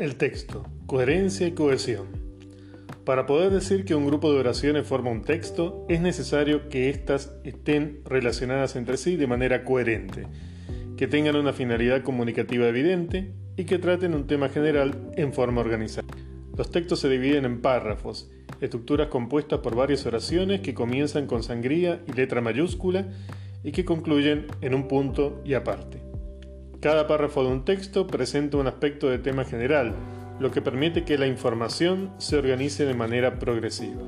El texto, coherencia y cohesión. Para poder decir que un grupo de oraciones forma un texto, es necesario que éstas estén relacionadas entre sí de manera coherente, que tengan una finalidad comunicativa evidente y que traten un tema general en forma organizada. Los textos se dividen en párrafos, estructuras compuestas por varias oraciones que comienzan con sangría y letra mayúscula y que concluyen en un punto y aparte. Cada párrafo de un texto presenta un aspecto de tema general, lo que permite que la información se organice de manera progresiva.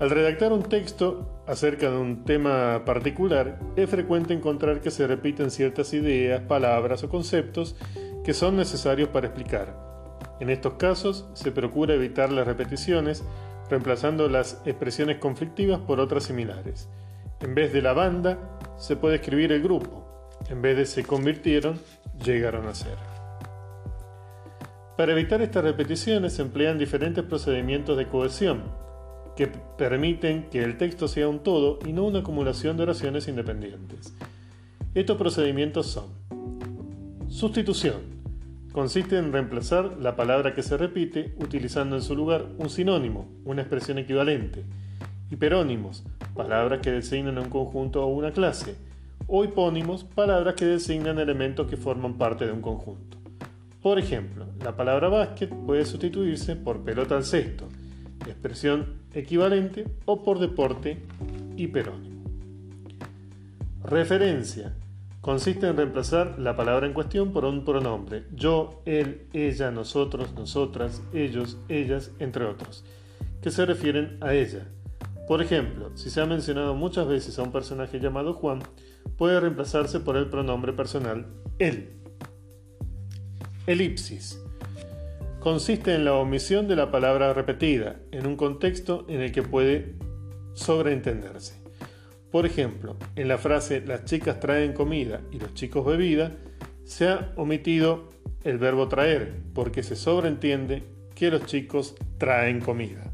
Al redactar un texto acerca de un tema particular, es frecuente encontrar que se repiten ciertas ideas, palabras o conceptos que son necesarios para explicar. En estos casos, se procura evitar las repeticiones, reemplazando las expresiones conflictivas por otras similares. En vez de la banda, se puede escribir el grupo. En vez de se convirtieron, llegaron a ser. Para evitar estas repeticiones se emplean diferentes procedimientos de cohesión que permiten que el texto sea un todo y no una acumulación de oraciones independientes. Estos procedimientos son sustitución. Consiste en reemplazar la palabra que se repite utilizando en su lugar un sinónimo, una expresión equivalente. Hiperónimos, palabras que designan un conjunto o una clase o hipónimos, palabras que designan elementos que forman parte de un conjunto. Por ejemplo, la palabra básquet puede sustituirse por pelota al cesto, expresión equivalente, o por deporte hiperónimo. Referencia. Consiste en reemplazar la palabra en cuestión por un pronombre, yo, él, ella, nosotros, nosotras, ellos, ellas, entre otros, que se refieren a ella. Por ejemplo, si se ha mencionado muchas veces a un personaje llamado Juan, puede reemplazarse por el pronombre personal él. Elipsis. Consiste en la omisión de la palabra repetida en un contexto en el que puede sobreentenderse. Por ejemplo, en la frase las chicas traen comida y los chicos bebida, se ha omitido el verbo traer porque se sobreentiende que los chicos traen comida.